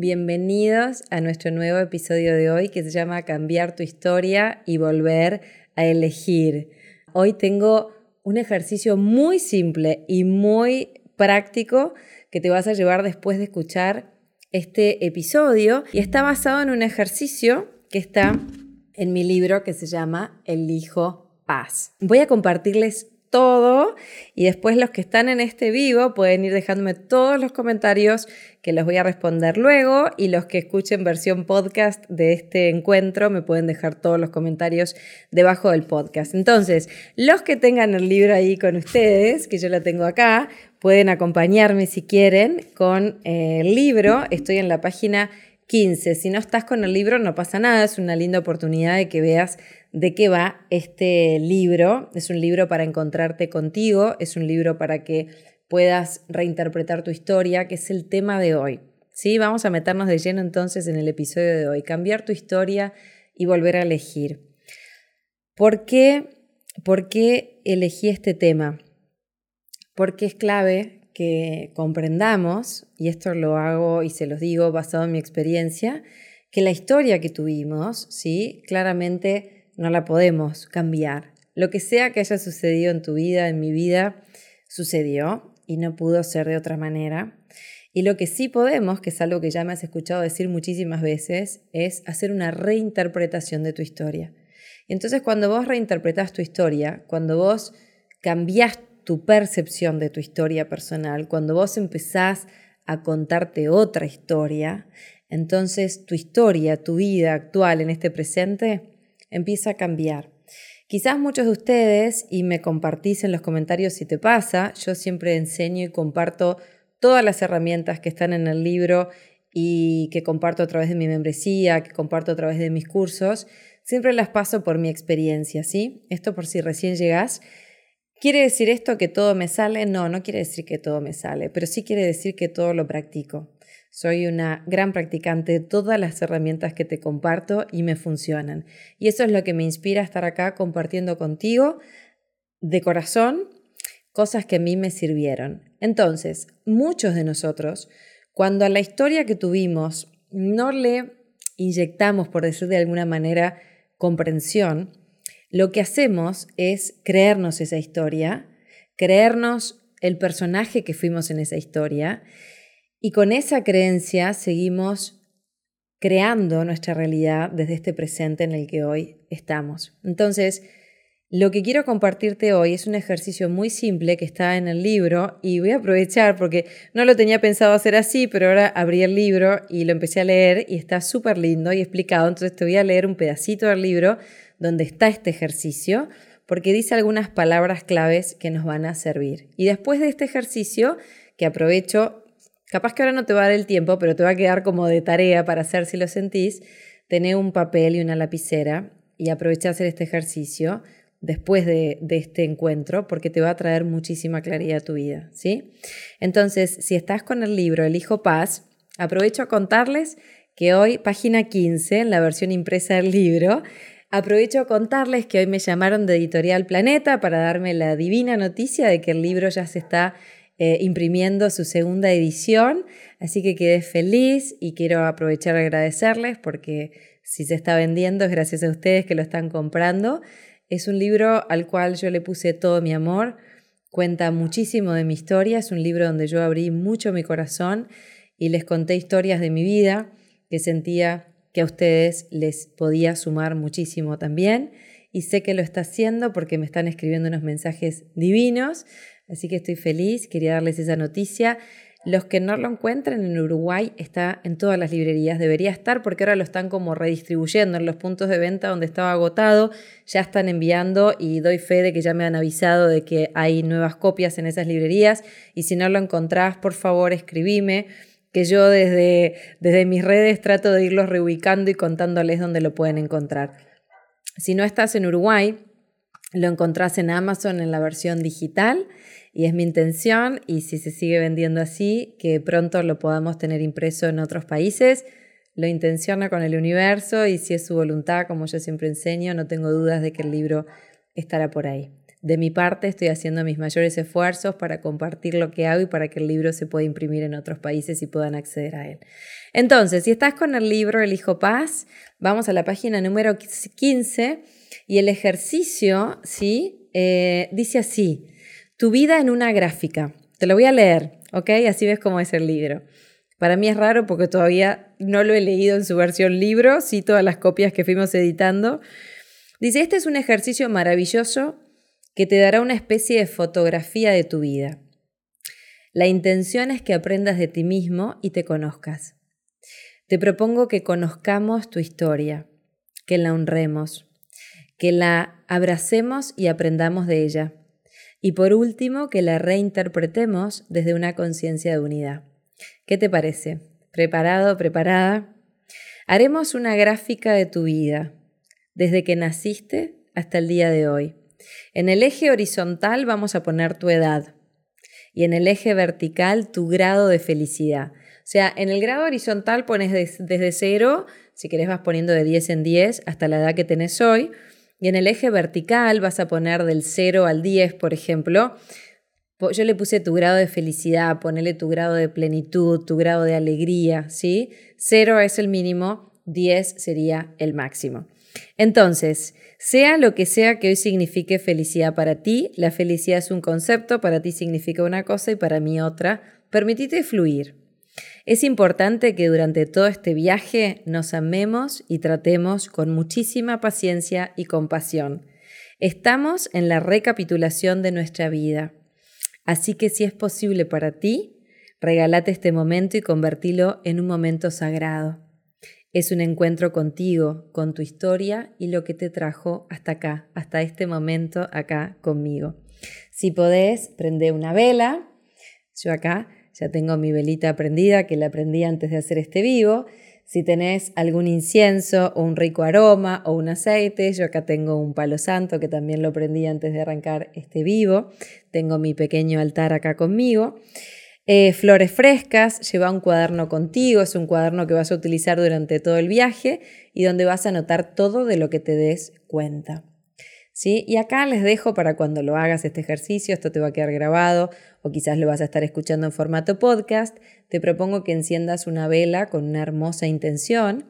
Bienvenidos a nuestro nuevo episodio de hoy que se llama Cambiar tu historia y volver a elegir. Hoy tengo un ejercicio muy simple y muy práctico que te vas a llevar después de escuchar este episodio y está basado en un ejercicio que está en mi libro que se llama El Hijo Paz. Voy a compartirles todo y después los que están en este vivo pueden ir dejándome todos los comentarios que los voy a responder luego y los que escuchen versión podcast de este encuentro me pueden dejar todos los comentarios debajo del podcast. Entonces, los que tengan el libro ahí con ustedes, que yo lo tengo acá, pueden acompañarme si quieren con el libro. Estoy en la página 15. Si no estás con el libro, no pasa nada, es una linda oportunidad de que veas de qué va este libro. Es un libro para encontrarte contigo, es un libro para que puedas reinterpretar tu historia, que es el tema de hoy. ¿Sí? Vamos a meternos de lleno entonces en el episodio de hoy, cambiar tu historia y volver a elegir. ¿Por qué, ¿Por qué elegí este tema? Porque es clave que comprendamos, y esto lo hago y se los digo basado en mi experiencia, que la historia que tuvimos, ¿sí? claramente no la podemos cambiar. Lo que sea que haya sucedido en tu vida, en mi vida, sucedió y no pudo ser de otra manera. Y lo que sí podemos, que es algo que ya me has escuchado decir muchísimas veces, es hacer una reinterpretación de tu historia. Entonces cuando vos reinterpretas tu historia, cuando vos cambiás tu percepción de tu historia personal, cuando vos empezás a contarte otra historia, entonces tu historia, tu vida actual en este presente, empieza a cambiar. Quizás muchos de ustedes, y me compartís en los comentarios si te pasa, yo siempre enseño y comparto todas las herramientas que están en el libro y que comparto a través de mi membresía, que comparto a través de mis cursos, siempre las paso por mi experiencia, ¿sí? Esto por si recién llegás. ¿Quiere decir esto que todo me sale? No, no quiere decir que todo me sale, pero sí quiere decir que todo lo practico. Soy una gran practicante de todas las herramientas que te comparto y me funcionan. Y eso es lo que me inspira estar acá compartiendo contigo de corazón cosas que a mí me sirvieron. Entonces, muchos de nosotros, cuando a la historia que tuvimos no le inyectamos, por decir de alguna manera, comprensión, lo que hacemos es creernos esa historia, creernos el personaje que fuimos en esa historia y con esa creencia seguimos creando nuestra realidad desde este presente en el que hoy estamos. Entonces, lo que quiero compartirte hoy es un ejercicio muy simple que está en el libro y voy a aprovechar porque no lo tenía pensado hacer así, pero ahora abrí el libro y lo empecé a leer y está súper lindo y explicado. Entonces te voy a leer un pedacito del libro donde está este ejercicio porque dice algunas palabras claves que nos van a servir. Y después de este ejercicio, que aprovecho Capaz que ahora no te va a dar el tiempo, pero te va a quedar como de tarea para hacer si lo sentís. Tener un papel y una lapicera y aprovecha hacer este ejercicio después de, este encuentro porque te va a traer muchísima claridad a tu vida, ¿sí? Entonces, si estás con el libro El Hijo Paz, aprovecho a contarles que hoy, página 15, en la versión impresa del libro, aprovecho a contarles que hoy me llamaron de Editorial Planeta para darme la divina noticia de que el libro ya se está eh, imprimiendo su segunda edición, así que quedé feliz y quiero aprovechar a agradecerles porque si se está vendiendo es gracias a ustedes que lo están comprando. Es un libro al cual yo le puse todo mi amor, cuenta muchísimo de mi historia, es un libro donde yo abrí mucho mi corazón y les conté historias de mi vida que sentía que a ustedes les podía sumar muchísimo también. Y sé que lo está haciendo porque me están escribiendo unos mensajes divinos, Así que estoy feliz, quería darles esa noticia. Los que no lo encuentren en Uruguay está en todas las librerías, debería estar porque ahora lo están como redistribuyendo en los puntos de venta donde estaba agotado, ya están enviando y doy fe de que ya me han avisado de que hay nuevas copias en esas librerías. Y si no lo encontrás, por favor escribime que yo desde, desde mis redes trato de irlos reubicando y contándoles dónde lo pueden encontrar. Si no estás en Uruguay, lo encontrás en Amazon en la versión digital y es mi intención, y si se sigue vendiendo así, que pronto lo podamos tener impreso en otros países. Lo intenciona con el universo y si es su voluntad, como yo siempre enseño, no tengo dudas de que el libro estará por ahí. De mi parte, estoy haciendo mis mayores esfuerzos para compartir lo que hago y para que el libro se pueda imprimir en otros países y puedan acceder a él. Entonces, si estás con el libro El Hijo Paz, vamos a la página número 15 y el ejercicio, ¿sí? Eh, dice así, tu vida en una gráfica. Te lo voy a leer, ¿ok? Así ves cómo es el libro. Para mí es raro porque todavía no lo he leído en su versión libro, sí todas las copias que fuimos editando. Dice, este es un ejercicio maravilloso que te dará una especie de fotografía de tu vida. La intención es que aprendas de ti mismo y te conozcas. Te propongo que conozcamos tu historia, que la honremos, que la abracemos y aprendamos de ella. Y por último, que la reinterpretemos desde una conciencia de unidad. ¿Qué te parece? ¿Preparado, preparada? Haremos una gráfica de tu vida, desde que naciste hasta el día de hoy. En el eje horizontal vamos a poner tu edad y en el eje vertical tu grado de felicidad. O sea, en el grado horizontal pones desde cero, si querés vas poniendo de 10 en 10 hasta la edad que tenés hoy, y en el eje vertical vas a poner del 0 al 10, por ejemplo. Yo le puse tu grado de felicidad, ponele tu grado de plenitud, tu grado de alegría, ¿sí? 0 es el mínimo, 10 sería el máximo. Entonces, sea lo que sea que hoy signifique felicidad para ti, la felicidad es un concepto, para ti significa una cosa y para mí otra, permitite fluir. Es importante que durante todo este viaje nos amemos y tratemos con muchísima paciencia y compasión. Estamos en la recapitulación de nuestra vida. Así que si es posible para ti, regálate este momento y convertilo en un momento sagrado. Es un encuentro contigo, con tu historia y lo que te trajo hasta acá, hasta este momento acá conmigo. Si podés, prende una vela. Yo acá ya tengo mi velita prendida, que la aprendí antes de hacer este vivo. Si tenés algún incienso o un rico aroma o un aceite, yo acá tengo un palo santo que también lo prendí antes de arrancar este vivo. Tengo mi pequeño altar acá conmigo. Eh, flores frescas, lleva un cuaderno contigo, es un cuaderno que vas a utilizar durante todo el viaje y donde vas a anotar todo de lo que te des cuenta. Y acá les dejo para cuando lo hagas este ejercicio, esto te va a quedar grabado o quizás lo vas a estar escuchando en formato podcast, te propongo que enciendas una vela con una hermosa intención,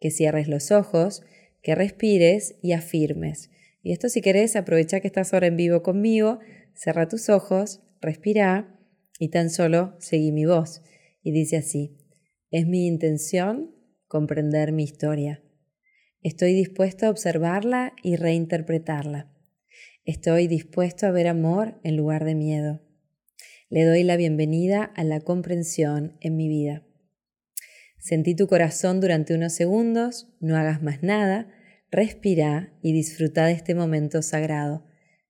que cierres los ojos, que respires y afirmes. Y esto si querés, aprovecha que estás ahora en vivo conmigo, cierra tus ojos, respira y tan solo seguí mi voz. Y dice así, es mi intención comprender mi historia. Estoy dispuesto a observarla y reinterpretarla. Estoy dispuesto a ver amor en lugar de miedo. Le doy la bienvenida a la comprensión en mi vida. Sentí tu corazón durante unos segundos, no hagas más nada, respira y disfruta de este momento sagrado,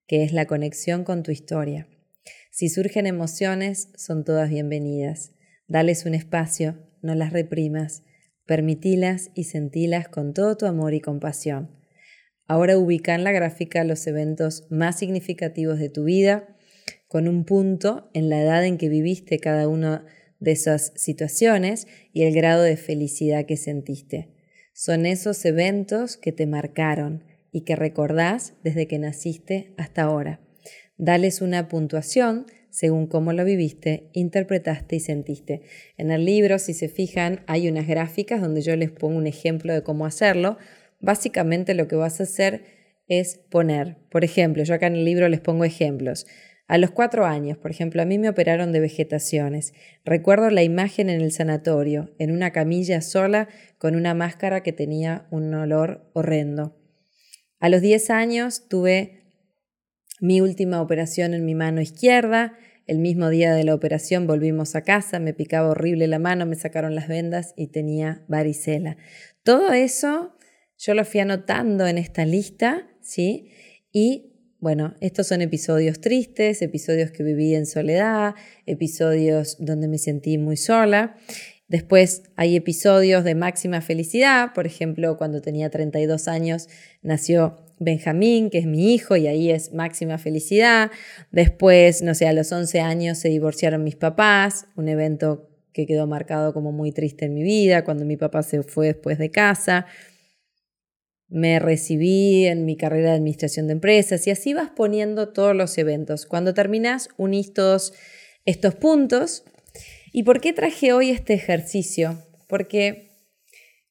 que es la conexión con tu historia. Si surgen emociones, son todas bienvenidas. Dales un espacio, no las reprimas. Permitilas y sentilas con todo tu amor y compasión. Ahora ubica en la gráfica los eventos más significativos de tu vida, con un punto en la edad en que viviste cada una de esas situaciones y el grado de felicidad que sentiste. Son esos eventos que te marcaron y que recordás desde que naciste hasta ahora. Dales una puntuación según cómo lo viviste, interpretaste y sentiste. En el libro, si se fijan, hay unas gráficas donde yo les pongo un ejemplo de cómo hacerlo. Básicamente lo que vas a hacer es poner, por ejemplo, yo acá en el libro les pongo ejemplos. A los cuatro años, por ejemplo, a mí me operaron de vegetaciones. Recuerdo la imagen en el sanatorio, en una camilla sola con una máscara que tenía un olor horrendo. A los diez años tuve mi última operación en mi mano izquierda. El mismo día de la operación volvimos a casa, me picaba horrible la mano, me sacaron las vendas y tenía varicela. Todo eso yo lo fui anotando en esta lista, ¿sí? Y bueno, estos son episodios tristes, episodios que viví en soledad, episodios donde me sentí muy sola. Después hay episodios de máxima felicidad, por ejemplo, cuando tenía 32 años nació Benjamín, que es mi hijo, y ahí es máxima felicidad. Después, no sé, a los 11 años se divorciaron mis papás, un evento que quedó marcado como muy triste en mi vida, cuando mi papá se fue después de casa. Me recibí en mi carrera de administración de empresas y así vas poniendo todos los eventos. Cuando terminas, unís todos estos puntos. ¿Y por qué traje hoy este ejercicio? Porque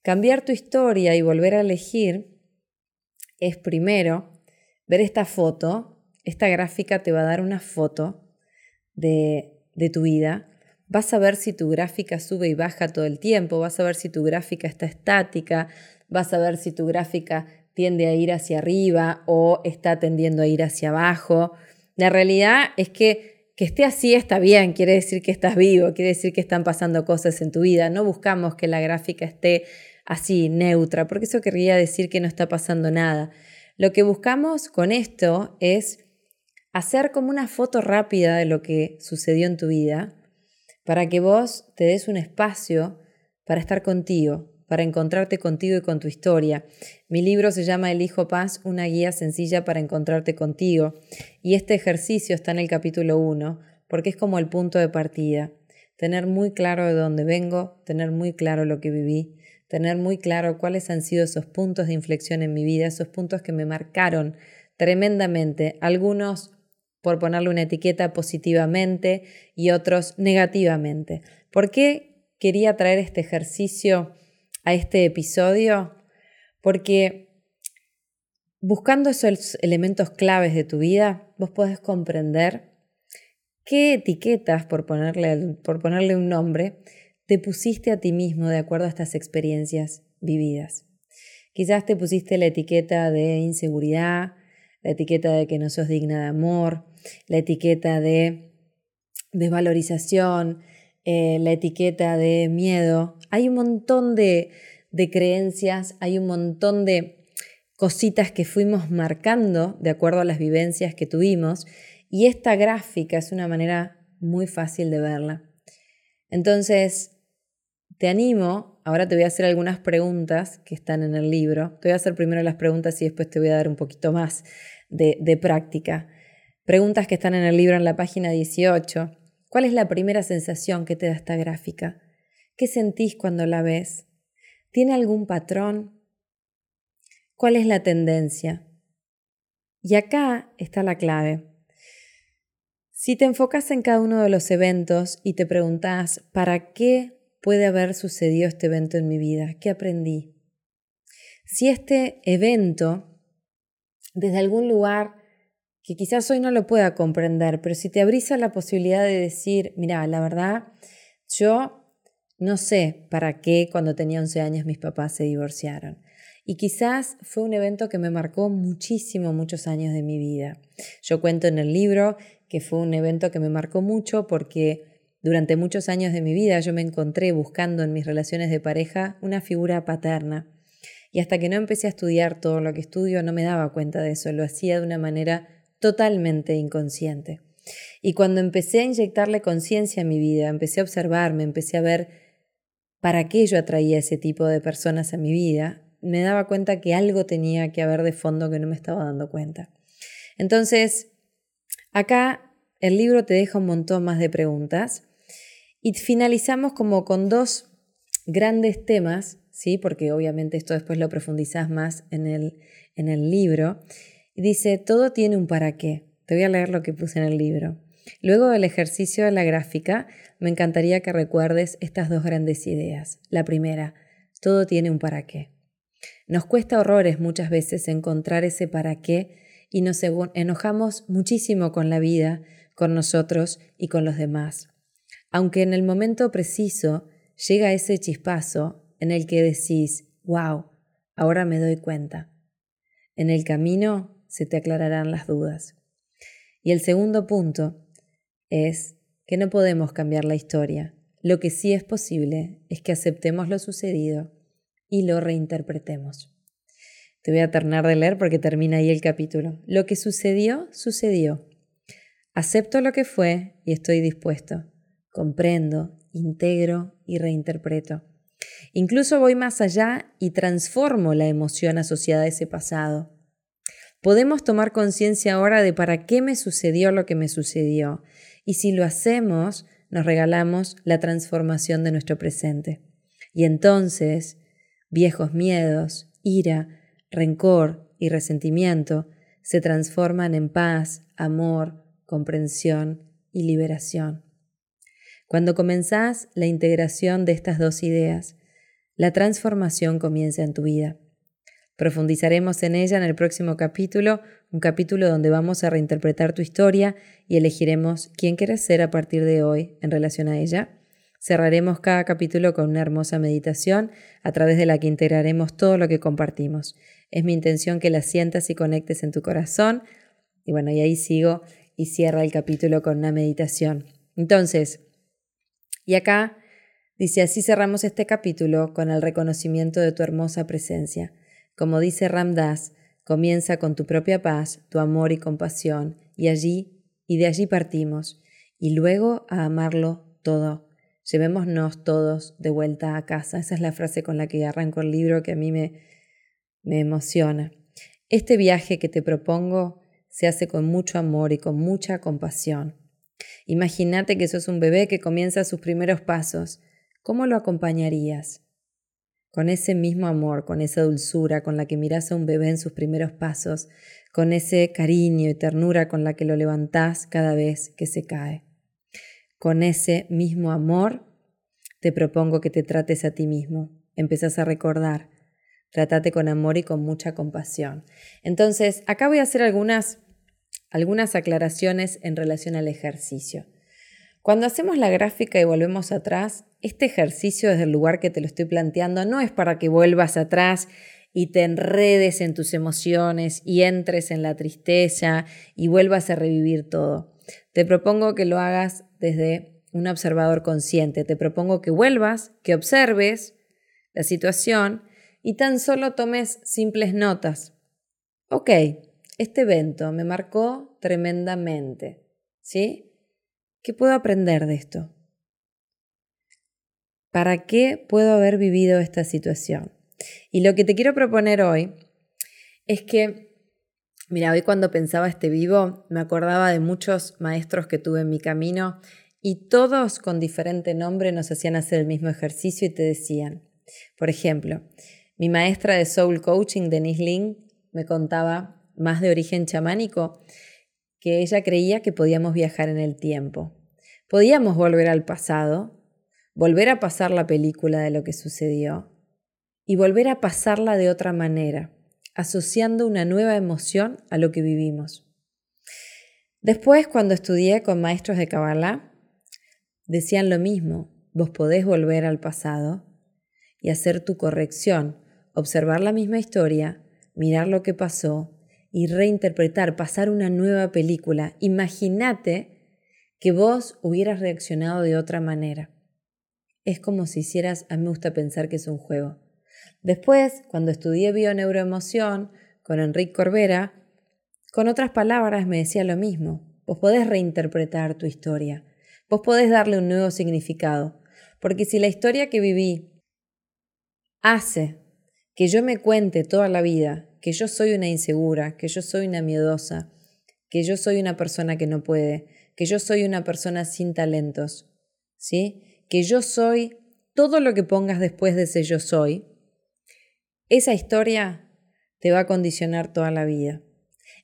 cambiar tu historia y volver a elegir es primero ver esta foto. Esta gráfica te va a dar una foto de, de tu vida Vas a ver si tu gráfica sube y baja todo el tiempo, vas a ver si tu gráfica está estática, vas a ver si tu gráfica tiende a ir hacia arriba o está tendiendo a ir hacia abajo. La realidad es que que esté así está bien, quiere decir que estás vivo, quiere decir que están pasando cosas en tu vida. No buscamos que la gráfica esté así, neutra, porque eso querría decir que no está pasando nada. Lo que buscamos con esto es hacer como una foto rápida de lo que sucedió en tu vida para que vos te des un espacio para estar contigo, para encontrarte contigo y con tu historia. Mi libro se llama El Hijo Paz, una guía sencilla para encontrarte contigo. Y este ejercicio está en el capítulo 1, porque es como el punto de partida. Tener muy claro de dónde vengo, tener muy claro lo que viví, tener muy claro cuáles han sido esos puntos de inflexión en mi vida, esos puntos que me marcaron tremendamente, algunos por ponerle una etiqueta positivamente y otros negativamente. ¿Por qué quería traer este ejercicio a este episodio? Porque buscando esos elementos claves de tu vida, vos podés comprender qué etiquetas, por ponerle, por ponerle un nombre, te pusiste a ti mismo de acuerdo a estas experiencias vividas. Quizás te pusiste la etiqueta de inseguridad, la etiqueta de que no sos digna de amor, la etiqueta de desvalorización, eh, la etiqueta de miedo. Hay un montón de, de creencias, hay un montón de cositas que fuimos marcando de acuerdo a las vivencias que tuvimos y esta gráfica es una manera muy fácil de verla. Entonces, te animo, ahora te voy a hacer algunas preguntas que están en el libro. Te voy a hacer primero las preguntas y después te voy a dar un poquito más de, práctica. Preguntas que están en el libro en la página 18. ¿Cuál es la primera sensación que te da esta gráfica? ¿Qué sentís cuando la ves? ¿Tiene algún patrón? ¿Cuál es la tendencia? Y acá está la clave. Si te enfocas en cada uno de los eventos y te preguntas, ¿para qué puede haber sucedido este evento en mi vida? ¿Qué aprendí? Si este evento, desde algún lugar que quizás hoy no lo pueda comprender, pero si te abrís a la posibilidad de decir, mira, la verdad, yo no sé para qué cuando tenía 11 años mis papás se divorciaron. Y quizás fue un evento que me marcó muchísimo, muchos años de mi vida. Yo cuento en el libro que fue un evento que me marcó mucho porque durante muchos años de mi vida yo me encontré buscando en mis relaciones de pareja una figura paterna. Y hasta que no empecé a estudiar todo lo que estudio no me daba cuenta de eso, lo hacía de una manera totalmente inconsciente. Y cuando empecé a inyectarle conciencia a mi vida, empecé a observarme, empecé a ver para qué yo atraía ese tipo de personas a mi vida, me daba cuenta que algo tenía que haber de fondo que no me estaba dando cuenta. Entonces, acá el libro te deja un montón más de preguntas y finalizamos como con dos grandes temas, ¿sí? porque obviamente esto después lo profundizás más en el, en el libro, dice, todo tiene un para qué. Te voy a leer lo que puse en el libro. Luego del ejercicio de la gráfica, me encantaría que recuerdes estas dos grandes ideas. La primera, todo tiene un para qué. Nos cuesta horrores muchas veces encontrar ese para qué y nos enojamos muchísimo con la vida, con nosotros y con los demás. Aunque en el momento preciso llega ese chispazo en el que decís, wow, ahora me doy cuenta. En el camino se te aclararán las dudas. Y el segundo punto es que no podemos cambiar la historia. Lo que sí es posible es que aceptemos lo sucedido y lo reinterpretemos. Te voy a terminar de leer porque termina ahí el capítulo. Lo que sucedió, sucedió. Acepto lo que fue y estoy dispuesto. Comprendo integro y reinterpreto. Incluso voy más allá y transformo la emoción asociada a ese pasado. Podemos tomar conciencia ahora de para qué me sucedió lo que me sucedió. Y si lo hacemos, nos regalamos la transformación de nuestro presente. Y entonces, viejos miedos, ira, rencor y resentimiento se transforman en paz, amor, comprensión y liberación. Cuando comenzás la integración de estas dos ideas, la transformación comienza en tu vida. Profundizaremos en ella en el próximo capítulo, un capítulo donde vamos a reinterpretar tu historia y elegiremos quién quieres ser a partir de hoy en relación a ella. Cerraremos cada capítulo con una hermosa meditación a través de la que integraremos todo lo que compartimos. Es mi intención que la sientas y conectes en tu corazón. Y bueno, y ahí sigo y cierra el capítulo con una meditación. Entonces, y acá dice, así cerramos este capítulo con el reconocimiento de tu hermosa presencia. Como dice Ramdas, comienza con tu propia paz, tu amor y compasión, y allí, y de allí partimos, y luego a amarlo todo. Llevémonos todos de vuelta a casa. Esa es la frase con la que arranco el libro que a mí me, me emociona. Este viaje que te propongo se hace con mucho amor y con mucha compasión. Imagínate que sos un bebé que comienza sus primeros pasos. ¿Cómo lo acompañarías? con ese mismo amor, con esa dulzura con la que miras a un bebé en sus primeros pasos, con ese cariño y ternura con la que lo levantás cada vez que se cae. Con ese mismo amor, te propongo que te trates a ti mismo. Empezás a recordar. Trátate con amor y con mucha compasión. Entonces, acá voy a hacer algunas, algunas aclaraciones en relación al ejercicio. Cuando hacemos la gráfica y volvemos atrás, este ejercicio desde el lugar que te lo estoy planteando no es para que vuelvas atrás y te enredes en tus emociones y entres en la tristeza y vuelvas a revivir todo. Te propongo que lo hagas desde un observador consciente. Te propongo que vuelvas, que observes la situación y tan solo tomes simples notas. Ok, este evento me marcó tremendamente. ¿Sí? ¿Qué puedo aprender de esto? ¿Para qué puedo haber vivido esta situación? Y lo que te quiero proponer hoy es que, mira, hoy cuando pensaba este vivo, me acordaba de muchos maestros que tuve en mi camino y todos con diferente nombre nos hacían hacer el mismo ejercicio y te decían, por ejemplo, mi maestra de Soul Coaching, Denise Ling, me contaba más de origen chamánico que ella creía que podíamos viajar en el tiempo. Podíamos volver al pasado, volver a pasar la película de lo que sucedió y volver a pasarla de otra manera, asociando una nueva emoción a lo que vivimos. Después, cuando estudié con maestros de Kabbalah, decían lo mismo, vos podés volver al pasado y hacer tu corrección, observar la misma historia, mirar lo que pasó y reinterpretar, pasar una nueva película. Imagínate que vos hubieras reaccionado de otra manera. Es como si hicieras, a mí me gusta pensar que es un juego. Después, cuando estudié bioneuroemoción con Enrique Corbera, con otras palabras me decía lo mismo. Vos podés reinterpretar tu historia. Vos podés darle un nuevo significado. Porque si la historia que viví hace que yo me cuente toda la vida que yo soy una insegura, que yo soy una miedosa, que yo soy una persona que no puede, que yo soy una persona sin talentos, ¿sí? Que yo soy todo lo que pongas después de ese yo soy, esa historia te va a condicionar toda la vida.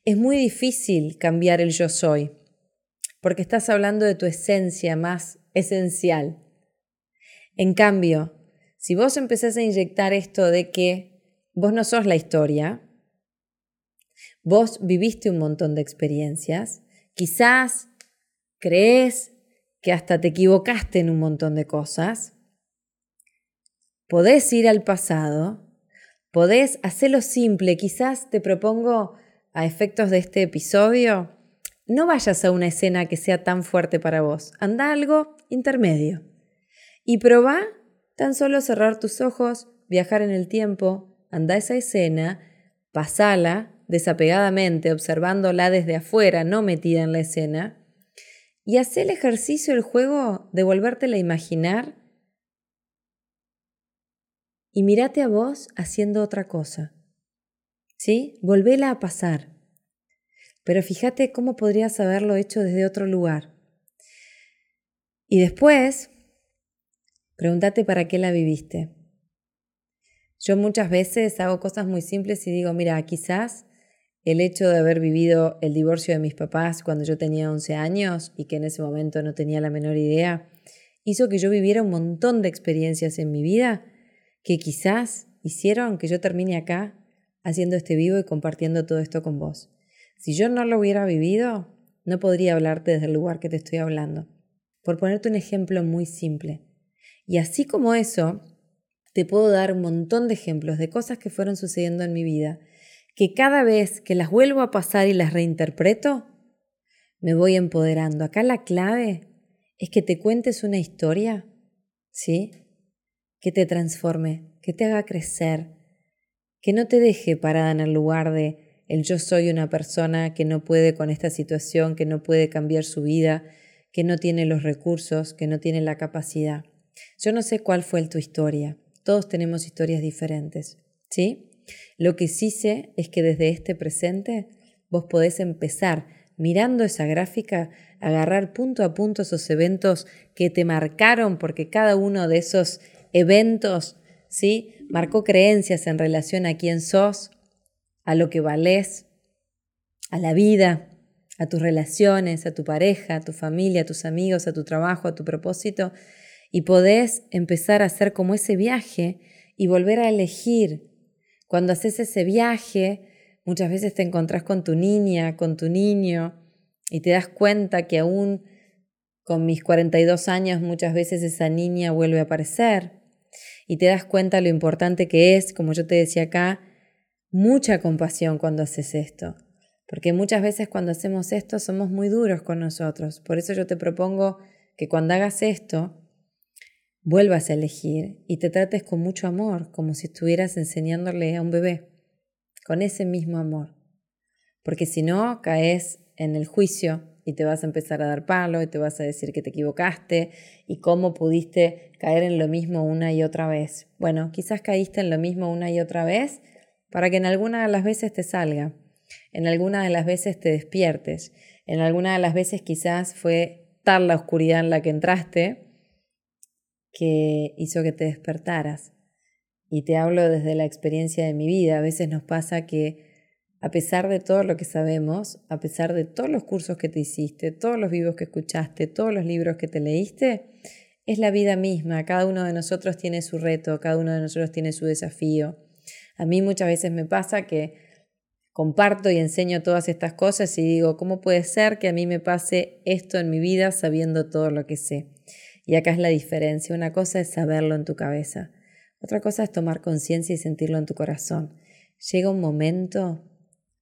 Es muy difícil cambiar el yo soy, porque estás hablando de tu esencia más esencial. En cambio, si vos empezás a inyectar esto de que vos no sos la historia, Vos viviste un montón de experiencias, quizás crees que hasta te equivocaste en un montón de cosas. Podés ir al pasado, podés hacerlo simple, quizás te propongo a efectos de este episodio, no vayas a una escena que sea tan fuerte para vos, anda algo intermedio y probá tan solo cerrar tus ojos, viajar en el tiempo, anda esa escena, pasala desapegadamente, observándola desde afuera, no metida en la escena, y haz el ejercicio, el juego de volvértela a imaginar y mírate a vos haciendo otra cosa. ¿Sí? Volvela a pasar. Pero fíjate cómo podrías haberlo hecho desde otro lugar. Y después, pregúntate para qué la viviste. Yo muchas veces hago cosas muy simples y digo, mira, quizás el hecho de haber vivido el divorcio de mis papás cuando yo tenía 11 años y que en ese momento no tenía la menor idea, hizo que yo viviera un montón de experiencias en mi vida que quizás hicieron que yo termine acá haciendo este vivo y compartiendo todo esto con vos. Si yo no lo hubiera vivido, no podría hablarte desde el lugar que te estoy hablando. Por ponerte un ejemplo muy simple. Y así como eso, te puedo dar un montón de ejemplos de cosas que fueron sucediendo en mi vida, que cada vez que las vuelvo a pasar y las reinterpreto, me voy empoderando. Acá la clave es que te cuentes una historia, ¿sí? que te transforme, que te haga crecer, que no te deje parada en el lugar de el yo soy una persona que no puede con esta situación, que no puede cambiar su vida, que no tiene los recursos, que no tiene la capacidad. Yo no sé cuál fue tu historia, todos tenemos historias diferentes, ¿sí? Lo que sí sé es que desde este presente vos podés empezar mirando esa gráfica, agarrar punto a punto esos eventos que te marcaron, porque cada uno de esos eventos, ¿sí? Marcó creencias en relación a quién sos, a lo que valés, a la vida, a tus relaciones, a tu pareja, a tu familia, a tus amigos, a tu trabajo, a tu propósito, y podés empezar a hacer como ese viaje y volver a elegir. Cuando haces ese viaje, muchas veces te encontrás con tu niña, con tu niño, y te das cuenta que aún con mis 42 años muchas veces esa niña vuelve a aparecer y te das cuenta lo importante que es, como yo te decía acá, mucha compasión cuando haces esto. Porque muchas veces cuando hacemos esto somos muy duros con nosotros. Por eso yo te propongo que cuando hagas esto, vuelvas a elegir y te trates con mucho amor, como si estuvieras enseñándole a un bebé, con ese mismo amor. Porque si no, caes en el juicio y te vas a empezar a dar palo y te vas a decir que te equivocaste y cómo pudiste caer en lo mismo una y otra vez. Bueno, quizás caíste en lo mismo una y otra vez para que en alguna de las veces te salga, en alguna de las veces te despiertes, en alguna de las veces quizás fue tal la oscuridad en la que entraste que hizo que te despertaras. Y te hablo desde la experiencia de mi vida. A veces nos pasa que a pesar de todo lo que sabemos, a pesar de todos los cursos que te hiciste, todos los vivos que escuchaste, todos los libros que te leíste, es la vida misma. Cada uno de nosotros tiene su reto, cada uno de nosotros tiene su desafío. A mí muchas veces me pasa que comparto y enseño todas estas cosas y digo, ¿cómo puede ser que a mí me pase esto en mi vida sabiendo todo lo que sé? Y acá es la diferencia. Una cosa es saberlo en tu cabeza. Otra cosa es tomar conciencia y sentirlo en tu corazón. Llega un momento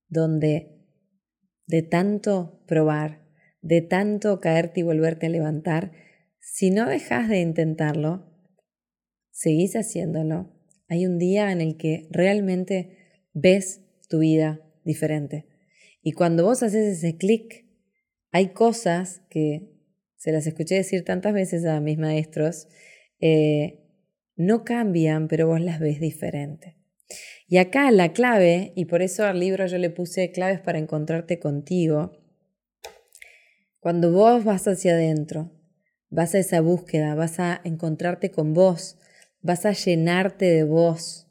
donde de tanto probar, de tanto caerte y volverte a levantar, si no dejas de intentarlo, seguís haciéndolo, hay un día en el que realmente ves tu vida diferente. Y cuando vos haces ese clic, hay cosas que se las escuché decir tantas veces a mis maestros, eh, no cambian, pero vos las ves diferente. Y acá la clave, y por eso al libro yo le puse claves para encontrarte contigo, cuando vos vas hacia adentro, vas a esa búsqueda, vas a encontrarte con vos, vas a llenarte de vos,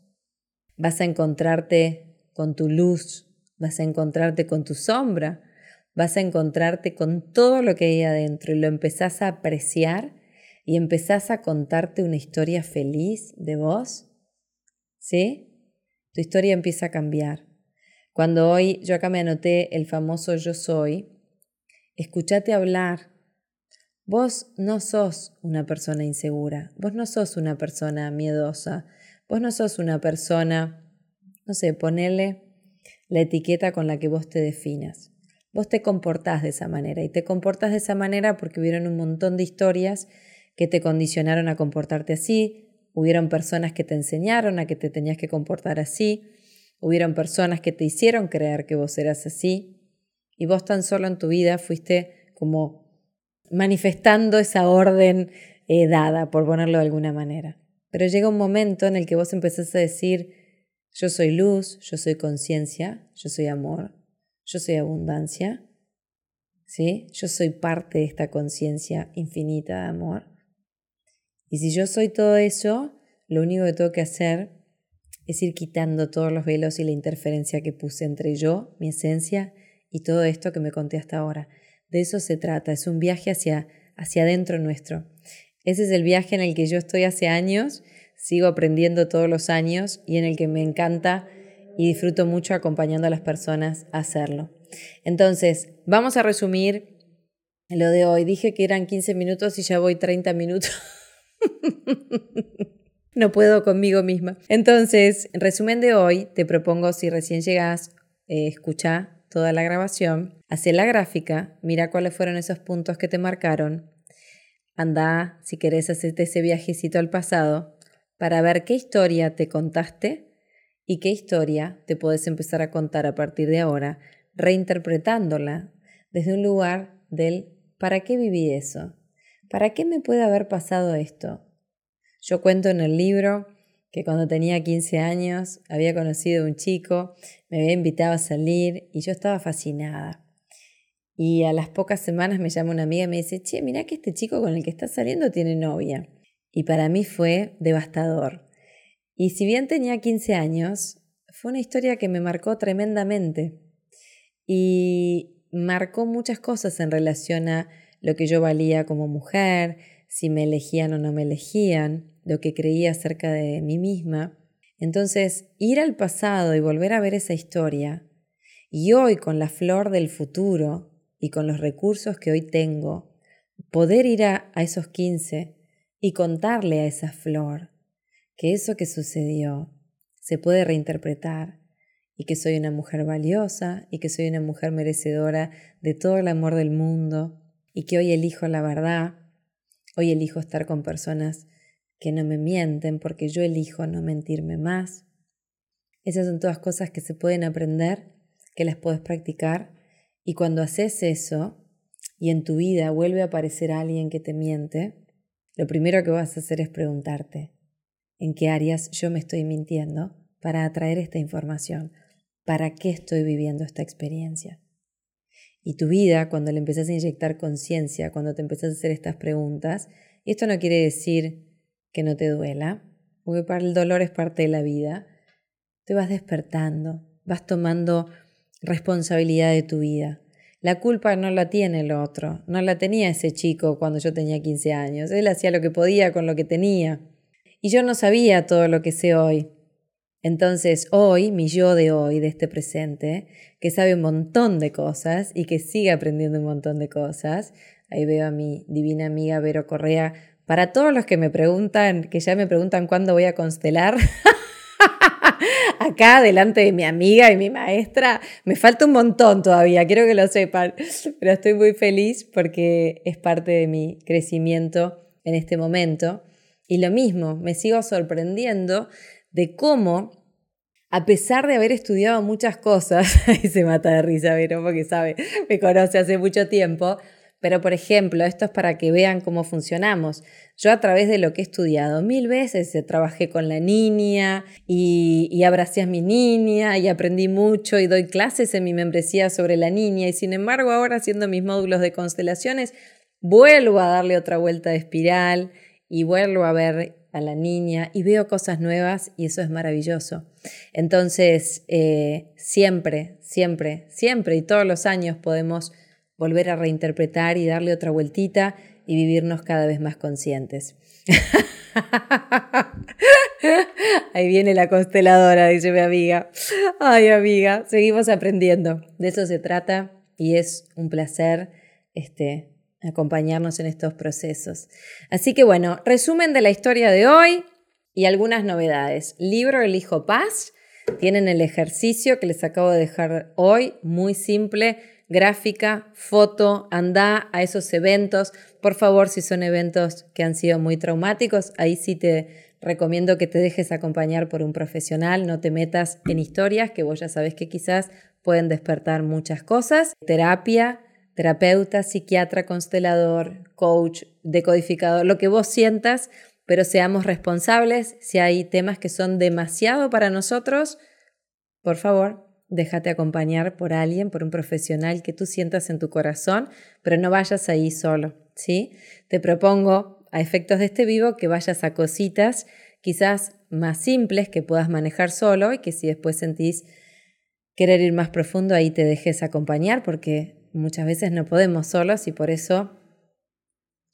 vas a encontrarte con tu luz, vas a encontrarte con tu sombra, vas a encontrarte con todo lo que hay adentro y lo empezás a apreciar y empezás a contarte una historia feliz de vos, ¿sí? tu historia empieza a cambiar. Cuando hoy yo acá me anoté el famoso yo soy, escúchate hablar. Vos no sos una persona insegura, vos no sos una persona miedosa, vos no sos una persona, no sé, ponele la etiqueta con la que vos te definas. Vos te comportás de esa manera y te comportás de esa manera porque hubieron un montón de historias que te condicionaron a comportarte así, Hubieron personas que te enseñaron a que te tenías que comportar así. Hubieron personas que te hicieron creer que vos eras así. Y vos tan solo en tu vida fuiste como manifestando esa orden eh, dada, por ponerlo de alguna manera. Pero llega un momento en el que vos empezás a decir, yo soy luz, yo soy conciencia, yo soy amor, yo soy abundancia, ¿sí? Yo soy parte de esta conciencia infinita de amor. Y si yo soy todo eso, lo único que tengo que hacer es ir quitando todos los velos y la interferencia que puse entre yo, mi esencia, y todo esto que me conté hasta ahora. De eso se trata, es un viaje hacia, hacia adentro nuestro. Ese es el viaje en el que yo estoy hace años, sigo aprendiendo todos los años y en el que me encanta y disfruto mucho acompañando a las personas a hacerlo. Entonces, vamos a resumir lo de hoy. Dije que eran 15 minutos y ya voy 30 minutos. no puedo conmigo misma. Entonces, en resumen de hoy, te propongo si recién llegas, eh, escucha toda la grabación, hace la gráfica, mira cuáles fueron esos puntos que te marcaron, anda, si querés, hacerte ese viajecito al pasado para ver qué historia te contaste y qué historia te puedes empezar a contar a partir de ahora, reinterpretándola desde un lugar del ¿para qué viví eso? ¿Para qué me puede haber pasado esto? Yo cuento en el libro que cuando tenía 15 años había conocido a un chico, me había invitado a salir y yo estaba fascinada. Y a las pocas semanas me llama una amiga y me dice, che, mira que este chico con el que estás saliendo tiene novia. Y para mí fue devastador. Y si bien tenía 15 años, fue una historia que me marcó tremendamente. Y marcó muchas cosas en relación a lo que yo valía como mujer, si me elegían o no me elegían, lo que creía acerca de mí misma. Entonces, ir al pasado y volver a ver esa historia, y hoy con la flor del futuro y con los recursos que hoy tengo, poder ir a, esos 15 y contarle a esa flor que eso que sucedió se puede reinterpretar y que soy una mujer valiosa y que soy una mujer merecedora de todo el amor del mundo y que hoy elijo la verdad, hoy elijo estar con personas que no me mienten porque yo elijo no mentirme más. Esas son todas cosas que se pueden aprender, que las puedes practicar y cuando haces eso y en tu vida vuelve a aparecer alguien que te miente, lo primero que vas a hacer es preguntarte, ¿en qué áreas yo me estoy mintiendo para atraer esta información? ¿Para qué estoy viviendo esta experiencia? Y tu vida, cuando le empezás a inyectar conciencia, cuando te empezás a hacer estas preguntas, y esto no quiere decir que no te duela, porque el dolor es parte de la vida, te vas despertando, vas tomando responsabilidad de tu vida. La culpa no la tiene el otro, no la tenía ese chico cuando yo tenía 15 años. Él hacía lo que podía con lo que tenía. Y yo no sabía todo lo que sé hoy. Entonces hoy, mi yo de hoy, de este presente, que sabe un montón de cosas y que sigue aprendiendo un montón de cosas, ahí veo a mi divina amiga Vero Correa para todos los que me preguntan, que ya me preguntan cuándo voy a constelar, acá delante de mi amiga y mi maestra, me falta un montón todavía, quiero que lo sepan, pero estoy muy feliz porque es parte de mi crecimiento en este momento. Y lo mismo, me sigo sorprendiendo de cómo, a pesar de haber estudiado muchas cosas, y se mata de risa, pero porque sabe, me conoce hace mucho tiempo, pero, por ejemplo, esto es para que vean cómo funcionamos. Yo a través de lo que he estudiado mil veces, eh, trabajé con la niña y, y abracé a mi niña y aprendí mucho y doy clases en mi membresía sobre la niña y sin embargo ahora haciendo mis módulos de constelaciones, vuelvo a darle otra vuelta de espiral y vuelvo a ver a la niña y veo cosas nuevas y eso es maravilloso. Entonces, eh, siempre, siempre, siempre y todos los años podemos volver a reinterpretar y darle otra vueltita y vivirnos cada vez más conscientes. Ahí viene la consteladora, dice mi amiga. Ay, amiga, seguimos aprendiendo. De eso se trata y es un placer este, acompañarnos en estos procesos. Así que bueno, resumen de la historia de hoy y algunas novedades. Libro El Hijo Paz. Tienen el ejercicio que les acabo de dejar hoy, muy simple gráfica, foto, anda a esos eventos. Por favor, si son eventos que han sido muy traumáticos, ahí sí te recomiendo que te dejes acompañar por un profesional, no te metas en historias que vos ya sabes que quizás pueden despertar muchas cosas. Terapia, terapeuta, psiquiatra, constelador, coach, decodificador, lo que vos sientas, pero seamos responsables. Si hay temas que son demasiado para nosotros, por favor, déjate acompañar por alguien, por un profesional que tú sientas en tu corazón, pero no vayas ahí solo, ¿sí? Te propongo, a efectos de este vivo, que vayas a cositas quizás más simples que puedas manejar solo y que si después sentís querer ir más profundo, ahí te dejes acompañar porque muchas veces no podemos solos y por eso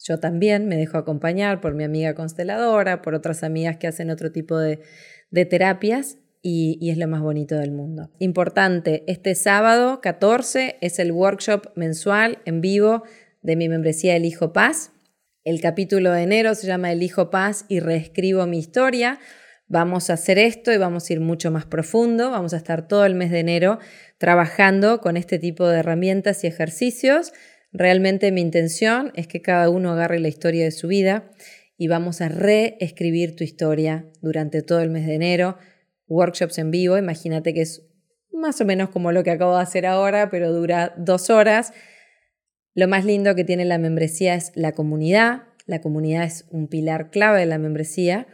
yo también me dejo acompañar por mi amiga consteladora, por otras amigas que hacen otro tipo de, terapias y, y, es lo más bonito del mundo. Importante, este sábado 14 es el workshop mensual en vivo de mi membresía Elijo Paz. El capítulo de enero se llama Elijo Paz y reescribo mi historia. Vamos a hacer esto y vamos a ir mucho más profundo. Vamos a estar todo el mes de enero trabajando con este tipo de herramientas y ejercicios. Realmente mi intención es que cada uno agarre la historia de su vida y vamos a reescribir tu historia durante todo el mes de enero. Workshops en vivo, imagínate que es más o menos como lo que acabo de hacer ahora, pero dura dos horas. Lo más lindo que tiene la membresía es la comunidad. La comunidad es un pilar clave de la membresía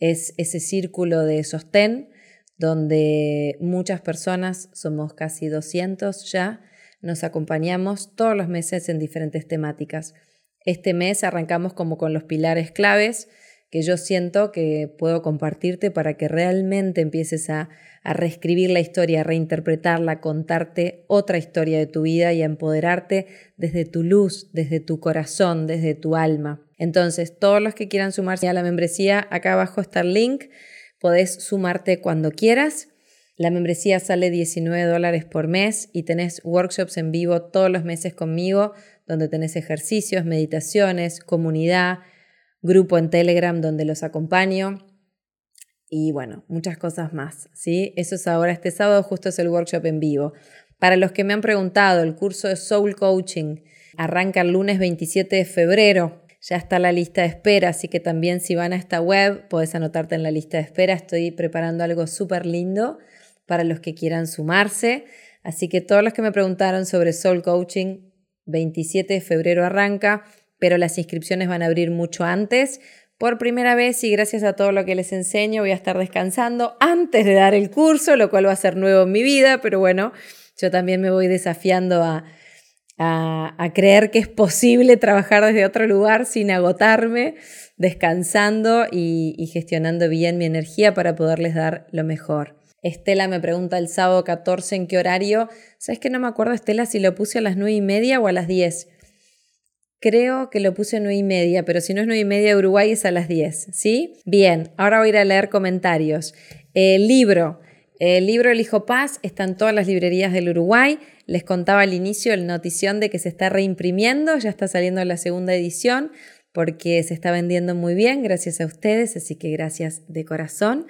es ese círculo de sostén donde muchas personas, somos casi 200 ya, nos acompañamos todos los meses en diferentes temáticas. Este mes arrancamos como con los pilares claves que yo siento que puedo compartirte para que realmente empieces a, a reescribir la historia, a reinterpretarla, a contarte otra historia de tu vida y a empoderarte desde tu luz, desde tu corazón, desde tu alma. Entonces, todos los que quieran sumarse a la membresía, acá abajo está el link. Podés sumarte cuando quieras. La membresía sale 19 dólares por mes y tenés workshops en vivo todos los meses conmigo, donde tenés ejercicios, meditaciones, comunidad, grupo en Telegram donde los acompaño y bueno, muchas cosas más. ¿sí? Eso es ahora, este sábado justo es el workshop en vivo. Para los que me han preguntado, el curso de Soul Coaching arranca el lunes 27 de febrero ya está la lista de espera, así que también si van a esta web puedes anotarte en la lista de espera. Estoy preparando algo súper lindo para los que quieran sumarse. Así que todos los que me preguntaron sobre Soul Coaching, 27 de febrero arranca, pero las inscripciones van a abrir mucho antes. Por primera vez y gracias a todo lo que les enseño voy a estar descansando antes de dar el curso, lo cual va a ser nuevo en mi vida, pero bueno, yo también me voy desafiando a, a, creer que es posible trabajar desde otro lugar sin agotarme, descansando y, gestionando bien mi energía para poderles dar lo mejor. Estela me pregunta el sábado 14 en qué horario. ¿Sabes que no me acuerdo, Estela, si lo puse a las 9 y media o a las 10? Creo que lo puse a 9 y media, pero si no es 9 y media Uruguay es a las 10, ¿sí? Bien, ahora voy a ir a leer comentarios. El libro. El libro El Hijo Paz está en todas las librerías del Uruguay. Les contaba al inicio el notición de que se está reimprimiendo, ya está saliendo la segunda edición porque se está vendiendo muy bien, gracias a ustedes, así que gracias de corazón.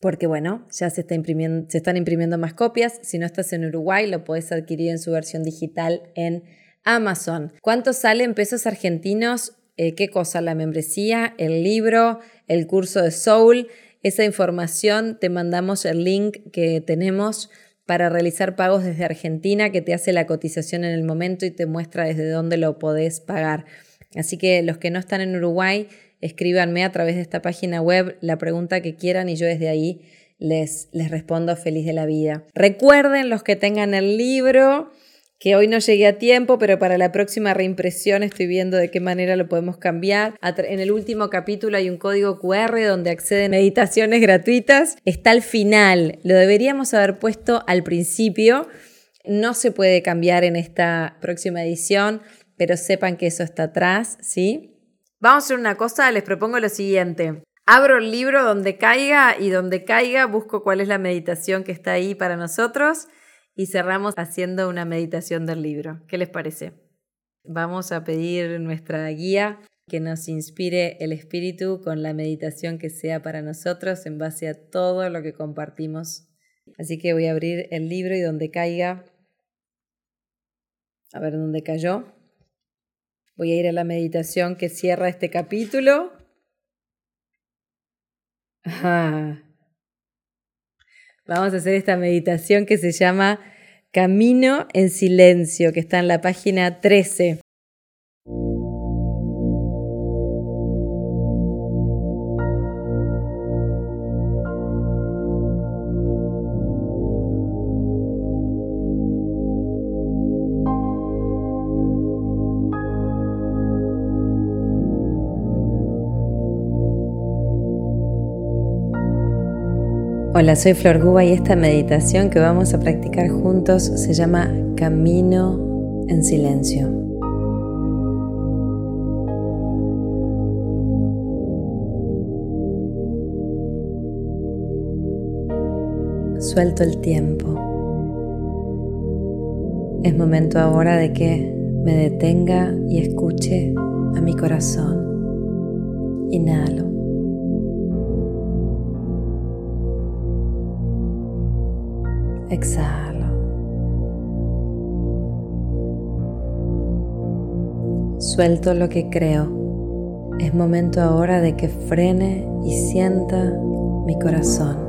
Porque bueno, ya se, está imprimiendo, están imprimiendo más copias. Si no estás en Uruguay, lo puedes adquirir en su versión digital en Amazon. ¿Cuánto sale en pesos argentinos? Eh, ¿Qué cosa? La membresía, el libro, el curso de Soul. Esa información te mandamos el link que tenemos para realizar pagos desde Argentina que te hace la cotización en el momento y te muestra desde dónde lo podés pagar. Así que los que no están en Uruguay, escríbanme a través de esta página web la pregunta que quieran y yo desde ahí les, les respondo feliz de la vida. Recuerden los que tengan el libro que hoy no llegué a tiempo, pero para la próxima reimpresión estoy viendo de qué manera lo podemos cambiar. En el último capítulo hay un código QR donde acceden meditaciones gratuitas. Está al final, lo deberíamos haber puesto al principio. No se puede cambiar en esta próxima edición, pero sepan que eso está atrás, ¿sí? Vamos a hacer una cosa, les propongo lo siguiente. Abro el libro donde caiga y donde caiga busco cuál es la meditación que está ahí para nosotros y cerramos haciendo una meditación del libro. ¿Qué les parece? Vamos a pedir nuestra guía que nos inspire el espíritu con la meditación que sea para nosotros en base a todo lo que compartimos. Así que voy a abrir el libro y donde caiga, a ver dónde cayó. Voy a ir a la meditación que cierra este capítulo. Vamos a hacer esta meditación que se llama Camino en Silencio, que está en la página 13. Hola, soy Flor Guba y esta meditación que vamos a practicar juntos se llama Camino en Silencio. Suelto el tiempo. Es momento ahora de que me detenga y escuche a mi corazón. Inhalo. Exhalo. Suelto lo que creo. Es momento ahora de que frene y sienta mi corazón.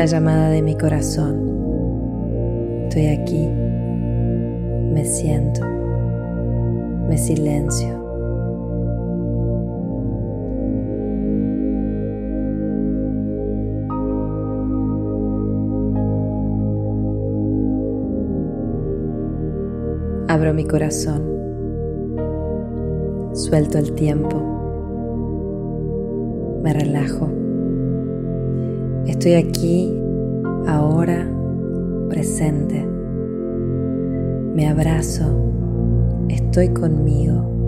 La llamada de mi corazón. Estoy aquí. Me siento. Me silencio. Abro mi corazón. Suelto el tiempo. Me relajo. Estoy aquí, ahora, presente. Me abrazo. Estoy conmigo.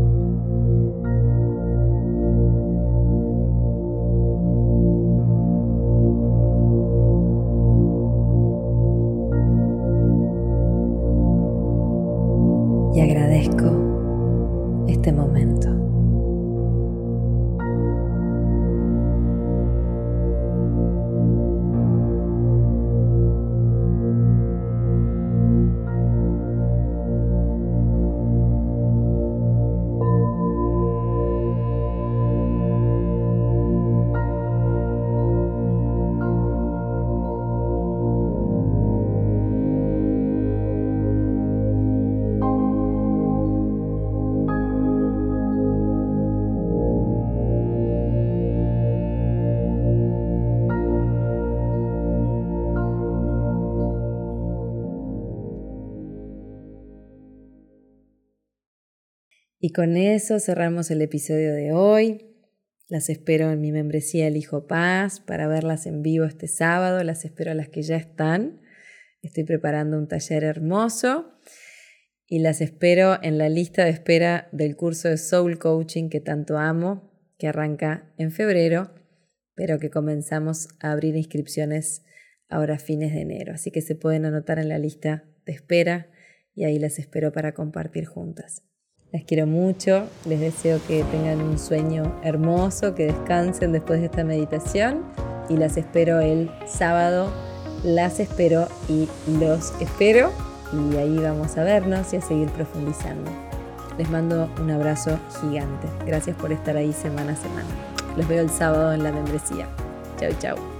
Y con eso cerramos el episodio de hoy. Las espero en mi membresía El Hijo Paz para verlas en vivo este sábado. Las espero a las que ya están. Estoy preparando un taller hermoso y las espero en la lista de espera del curso de Soul Coaching que tanto amo, que arranca en febrero, pero que comenzamos a abrir inscripciones ahora fines de enero. Así que se pueden anotar en la lista de espera y ahí las espero para compartir juntas. Les quiero mucho, les deseo que tengan un sueño hermoso, que descansen después de esta meditación y las espero el sábado, las espero y los espero y ahí vamos a vernos y a seguir profundizando. Les mando un abrazo gigante. Gracias por estar ahí semana a semana. Los veo el sábado en la membresía. Chau, chau.